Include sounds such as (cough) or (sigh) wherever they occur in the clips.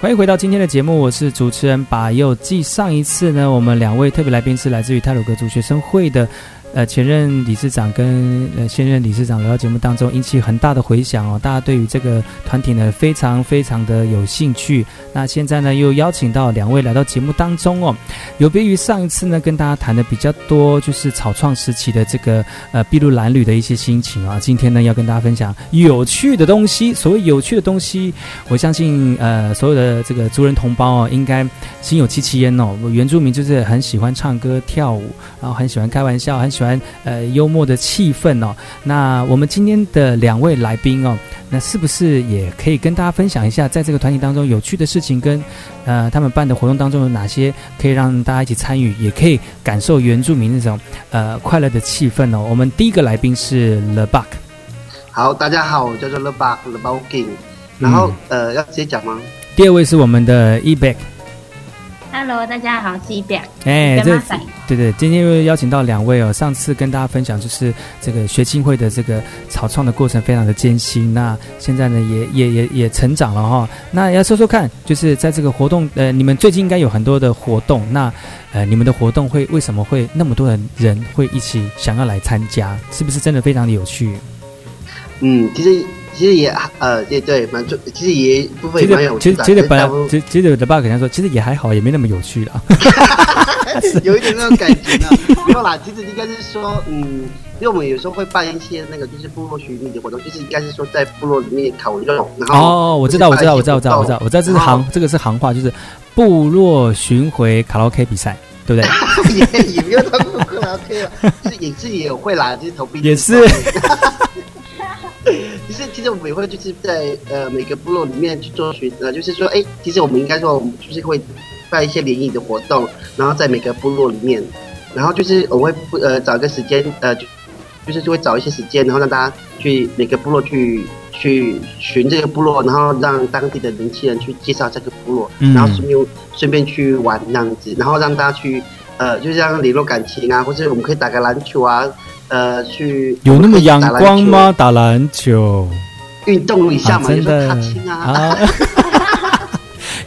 欢迎回到今天的节目，我是主持人把右。继上一次呢，我们两位特别来宾是来自于泰鲁阁族学生会的。呃，前任理事长跟呃现任理事长来到节目当中，引起很大的回响哦。大家对于这个团体呢，非常非常的有兴趣。那现在呢，又邀请到两位来到节目当中哦。有别于上一次呢，跟大家谈的比较多，就是草创时期的这个呃筚路蓝缕的一些心情啊。今天呢，要跟大家分享有趣的东西。所谓有趣的东西，我相信呃所有的这个族人同胞哦，应该心有戚戚焉哦。原住民就是很喜欢唱歌跳舞，然后很喜欢开玩笑，很喜欢呃幽默的气氛哦。那我们今天的两位来宾哦，那是不是也可以跟大家分享一下，在这个团体当中有趣的事情，跟呃他们办的活动当中有哪些可以让大家一起参与，也可以感受原住民那种呃快乐的气氛哦。我们第一个来宾是 Le b u c。好，大家好，我叫做 Le b u c Le Bucking。然后、嗯、呃，要直接讲吗？第二位是我们的 Ebec。Hello，大家好，我是 Ebec。哎，这对对，今天又邀请到两位哦。上次跟大家分享就是这个学青会的这个草创的过程非常的艰辛，那现在呢也也也也成长了哈、哦。那要说说看，就是在这个活动，呃，你们最近应该有很多的活动，那呃，你们的活动会为什么会那么多人人会一起想要来参加？是不是真的非常的有趣？嗯，其实。其实也呃也对，蛮重，其实也不会蛮有趣的。其实其实本来其实其实我的爸可能说，其实也还好，也没那么有趣了。(laughs) 有一点那种感觉呢。(laughs) 没有啦，其实应该是说，嗯，因为我们有时候会办一些那个就是部落巡礼的活动，就是应该是说在部落里面烤肉。然后哦，我知道，我知道，我知道，我知道，我知道，我知道这是行，这个是行话，就是部落巡回卡拉 OK 比赛，对不对？(laughs) 也也没有到卡拉 OK 了，就是也自己也会啦，就是投币也是。(laughs) 其实，其实我们也会就是在呃每个部落里面去做寻，呃，就是说，哎，其实我们应该说，我们就是会办一些联谊的活动，然后在每个部落里面，然后就是我们会呃找一个时间，呃，就就是就会找一些时间，然后让大家去每个部落去去寻这个部落，然后让当地的年轻人去介绍这个部落，然后顺便顺便去玩那样子，然后让大家去呃，就是让联络感情啊，或者我们可以打个篮球啊。呃，去有那么阳光吗？打篮球，运动一下嘛，有时候踏青啊。啊 (laughs)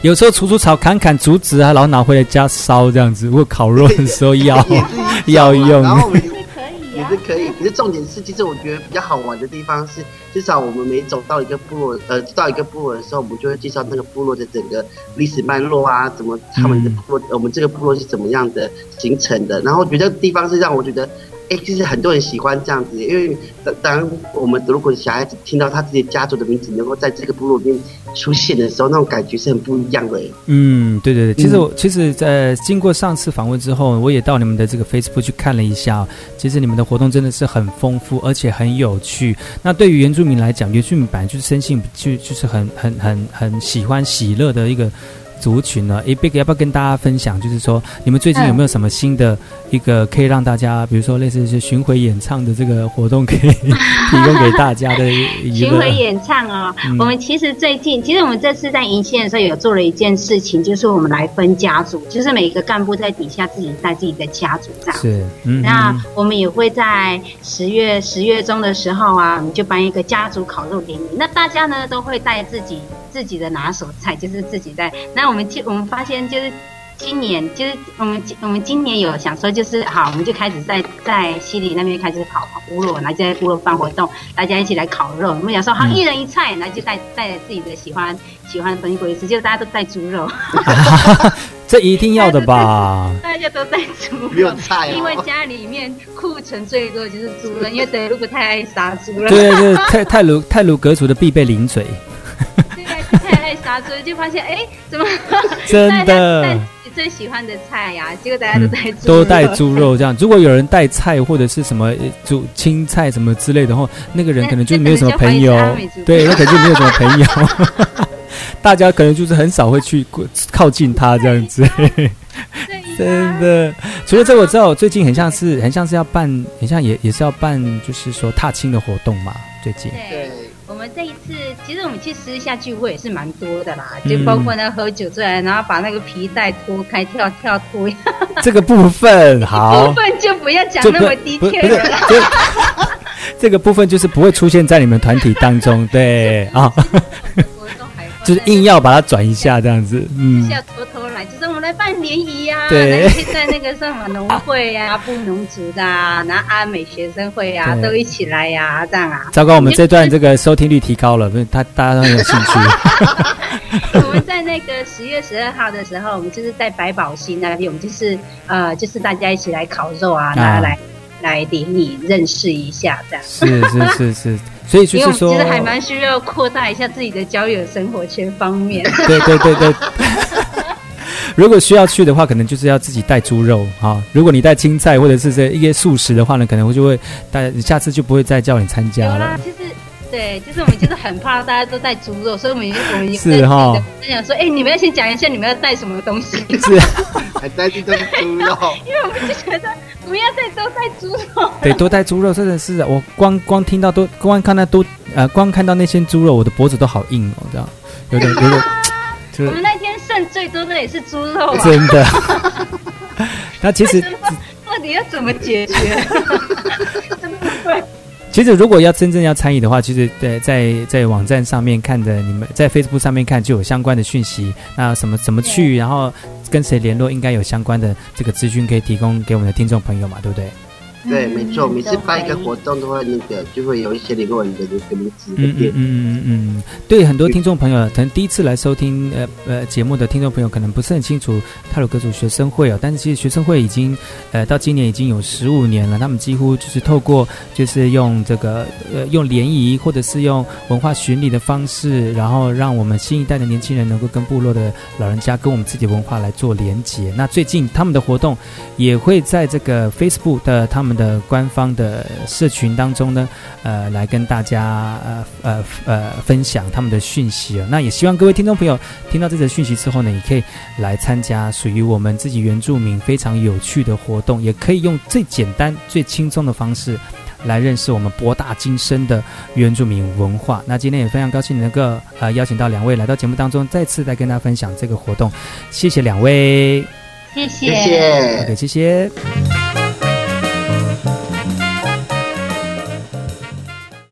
有时候除除草、砍砍竹子啊，然后拿回来家烧这样子。如果烤肉的时候要 (laughs) 要用，然后我们 (laughs) 也是可以。可是重点是，其实我觉得比较好玩的地方是，至少我们每走到一个部落，呃，到一个部落的时候，我们就会介绍那个部落的整个历史脉络啊，怎么他们的部落，嗯、我们这个部落是怎么样的形成的。然后我觉得地方是让我觉得。哎，其实很多人喜欢这样子，因为当我们如果小孩子听到他自己家族的名字能够在这个部落里面出现的时候，那种感觉是很不一样的。嗯，对对对，其实我、嗯、其实，在经过上次访问之后，我也到你们的这个 Facebook 去看了一下，其实你们的活动真的是很丰富，而且很有趣。那对于原住民来讲，原住民本来就是生性就就是很很很很喜欢喜乐的一个。族群呢，Ebec 要不要跟大家分享？就是说，你们最近有没有什么新的一个可以让大家，比如说类似是巡回演唱的这个活动，可以 (laughs) 提供给大家的？巡回演唱哦，嗯、我们其实最近，其实我们这次在迎新的时候有做了一件事情，就是我们来分家族，就是每一个干部在底下自己带自己的家族这样。是，嗯。那我们也会在十月十月中的时候啊，我们就办一个家族烤肉联谊，那大家呢都会带自己。自己的拿手菜就是自己在。那我们今我们发现就是今年就是我们我们今年有想说就是好，我们就开始在在西里那边开始跑跑部落，然后就在部落办活动，大家一起来烤肉。我们想说好，一人一菜，然后就带带着自己的喜欢喜欢的东西过去吃，就大家都带猪肉。这一定要的吧？大家都带猪肉，菜哦，因为家里面库存最多就是猪肉，因为德鲁格太爱杀猪了。对对对，太太鲁太鲁阁族的必备零嘴。杀猪就发现哎，怎么 (laughs) 真的你最喜欢的菜呀、啊？结果大家都带猪、嗯、都带猪肉这样。如果有人带菜或者是什么煮青菜什么之类的话，那个人可能就没有什么朋友。对，那可能就没有什么朋友。(laughs) 大家可能就是很少会去靠近他这样子。(laughs) 真的，除了这个，我知道我最近很像是很像是要办，很像也也是要办，就是说踏青的活动嘛。最近对。我们这一次，其实我们去私下聚会也是蛮多的啦，就包括那喝酒出来，然后把那个皮带脱开跳跳脱。这个部分好，部分就不要讲那么低调了。这个部分就是不会出现在你们团体当中，对啊。(laughs) 就是硬要把它转一下这样子，嗯，联谊呀，对，在那个什么农会呀、(laughs) 布农族的，然后阿美学生会呀，都一起来呀，这样啊。糟糕，我们这段这个收听率提高了，不是他大家都很有兴趣。(laughs) 我们在那个十月十二号的时候，我们就是在百宝星那边，我们就是呃，就是大家一起来烤肉啊，大家来。来领你认识一下，这样是是是是，所以就是说，其实还蛮需要扩大一下自己的交友生活圈方面。对对对对，如果需要去的话，可能就是要自己带猪肉哈。如果你带青菜或者是这一些素食的话呢，可能我就会带，你下次就不会再叫你参加了。其实。对，就是我们就是很怕大家都带猪肉，所以我们我们是哈，就想说，哎，你们要先讲一下你们要带什么东西。是，还带这个猪肉，(laughs) 因为我们就觉得不要再多带猪肉。(laughs) 对，多带猪肉真的是，我光光听到都光看到都呃，光看到那些猪肉，我的脖子都好硬哦，这样有点有点。我们那天剩最多的也是猪肉，真的。(laughs) 那其实到底要怎么解决？真的对。其实，如果要真正要参与的话，其实在在在网站上面看的，你们在 Facebook 上面看就有相关的讯息。那什么怎么去，然后跟谁联络，应该有相关的这个资讯可以提供给我们的听众朋友嘛，对不对？对，没错，每次办一个活动的话，那个就会有一些联络人的那个名字。嗯嗯嗯嗯，对，很多听众朋友，可能第一次来收听呃呃节目的听众朋友，可能不是很清楚泰鲁阁族学生会哦。但是其实学生会已经呃到今年已经有十五年了，他们几乎就是透过就是用这个呃用联谊或者是用文化巡礼的方式，然后让我们新一代的年轻人能够跟部落的老人家跟我们自己文化来做连结。那最近他们的活动也会在这个 Facebook 的他们。的官方的社群当中呢，呃，来跟大家呃呃呃分享他们的讯息哦。那也希望各位听众朋友听到这则讯息之后呢，也可以来参加属于我们自己原住民非常有趣的活动，也可以用最简单、最轻松的方式来认识我们博大精深的原住民文化。那今天也非常高兴能够呃邀请到两位来到节目当中，再次来跟大家分享这个活动。谢谢两位，谢谢，OK，谢谢。